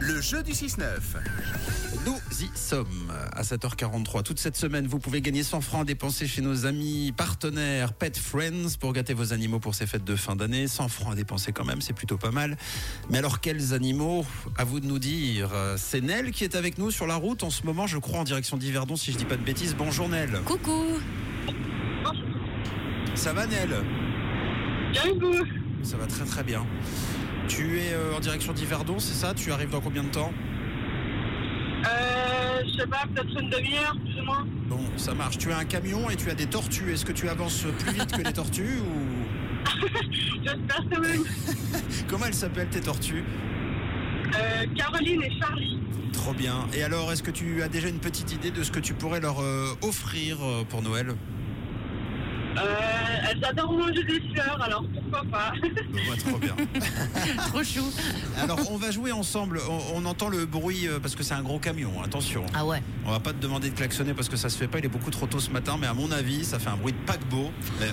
Le jeu du 6-9. Nous y sommes à 7h43. Toute cette semaine, vous pouvez gagner 100 francs à dépenser chez nos amis partenaires Pet Friends pour gâter vos animaux pour ces fêtes de fin d'année. 100 francs à dépenser quand même, c'est plutôt pas mal. Mais alors, quels animaux À vous de nous dire. C'est Nel qui est avec nous sur la route en ce moment, je crois, en direction d'Yverdon, si je dis pas de bêtises. Bonjour Nel. Coucou Ça va Nel? Bien et vous? Ça va très très bien. Tu es euh, en direction d'Yverdon, c'est ça? Tu arrives dans combien de temps? Euh, je sais pas, peut-être une demi-heure, plus ou moins. Bon, ça marche. Tu as un camion et tu as des tortues. Est-ce que tu avances plus vite que les tortues ou? J'espère quand même. comment elles s'appellent tes tortues? Euh, Caroline et Charlie. Trop bien. Et alors, est-ce que tu as déjà une petite idée de ce que tu pourrais leur euh, offrir pour Noël? Euh, elles adorent manger des fleurs, alors pourquoi pas? Bah, Trop bien. Trop chou Alors, on va jouer ensemble. On, on entend le bruit euh, parce que c'est un gros camion. Attention. Ah ouais On va pas te demander de klaxonner parce que ça se fait pas. Il est beaucoup trop tôt ce matin. Mais à mon avis, ça fait un bruit de paquebot. Mais-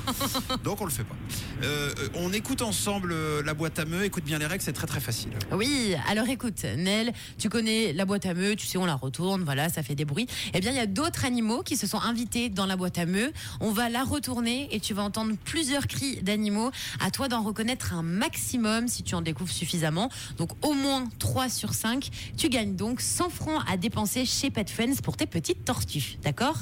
Donc on le fait pas. Euh, on écoute ensemble euh, la boîte à meux. Écoute bien les règles, c'est très très facile. Oui, alors écoute, Nel, tu connais la boîte à meux, tu sais, on la retourne, voilà, ça fait des bruits. Eh bien, il y a d'autres animaux qui se sont invités dans la boîte à meux. On va la retourner et tu vas entendre plusieurs cris d'animaux. À toi d'en reconnaître un maximum si tu en découvres suffisamment. Donc, au moins 3 sur 5. Tu gagnes donc 100 francs à dépenser chez Pet Friends pour tes petites tortues. D'accord?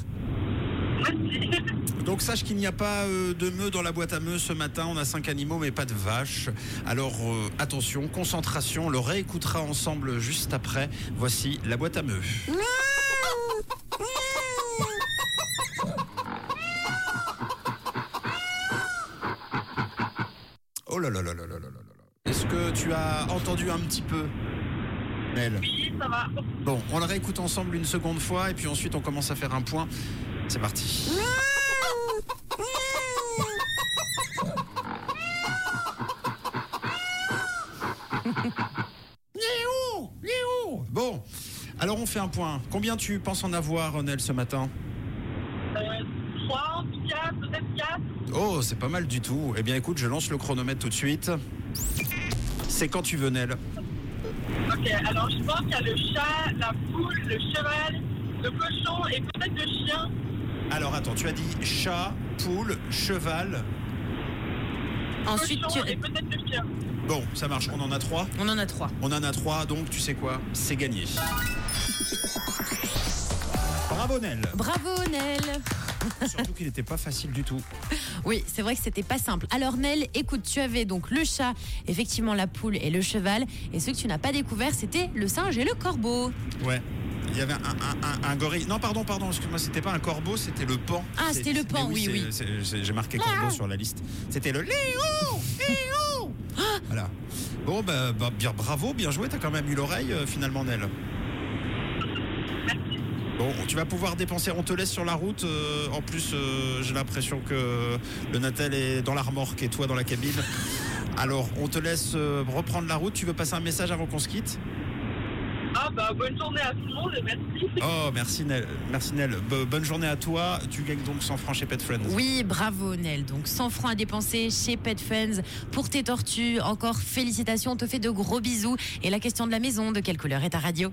Donc sache qu'il n'y a pas euh, de meux dans la boîte à meux ce matin. On a cinq animaux mais pas de vaches. Alors euh, attention, concentration. On le réécoutera ensemble juste après. Voici la boîte à meux. Oh là là là là là là là là. Est-ce que tu as entendu un petit peu Nel Oui, ça va. Bon, on le réécoute ensemble une seconde fois et puis ensuite on commence à faire un point. C'est parti. Léo Léo Bon, alors on fait un point. Combien tu penses en avoir, Nel, ce matin? Euh, 3, 4, peut-être 4. Oh, c'est pas mal du tout. Eh bien écoute, je lance le chronomètre tout de suite. C'est quand tu veux, Nel. Ok, alors je pense qu'il y a le chat, la poule, le cheval, le cochon et peut-être le chien. Alors attends, tu as dit chat, poule, cheval. Ensuite, tu... et peut-être le chien. Bon, ça marche, on en a trois. on en a trois. On en a trois, donc tu sais quoi? C'est gagné. Bravo Nel Bravo, Nel Surtout qu'il n'était pas facile du tout. Oui, c'est vrai que c'était pas simple. Alors Nel, écoute, tu avais donc le chat, effectivement la poule et le cheval. Et ce que tu n'as pas découvert, c'était le singe et le corbeau. Ouais. Il y avait un, un- un- un gorille. Non, pardon, pardon, excuse-moi, c'était pas un corbeau, c'était le pan. Ah, c'était le pan, oui, oui. J'ai marqué corbeau sur la liste. C'était le Léo Léo Voilà. Bon, bah, bah, bien, bravo, bien joué, t'as quand même eu l'oreille euh, finalement, Nel. Bon, tu vas pouvoir dépenser, on te laisse sur la route. euh, en plus, euh, j'ai l'impression que le Natel est dans la remorque et toi dans la cabine. Alors, on te laisse reprendre la route. Tu veux passer un message avant qu'on se quitte? Ah bah bonne journée à tout le monde et merci. Oh, merci Nel. Merci Nel. Bo- bonne journée à toi. Tu gagnes donc 100 francs chez Pet Friends. Oui, bravo Nel. Donc 100 francs à dépenser chez Pet Friends pour tes tortues. Encore félicitations, on te fait de gros bisous. Et la question de la maison, de quelle couleur est ta radio?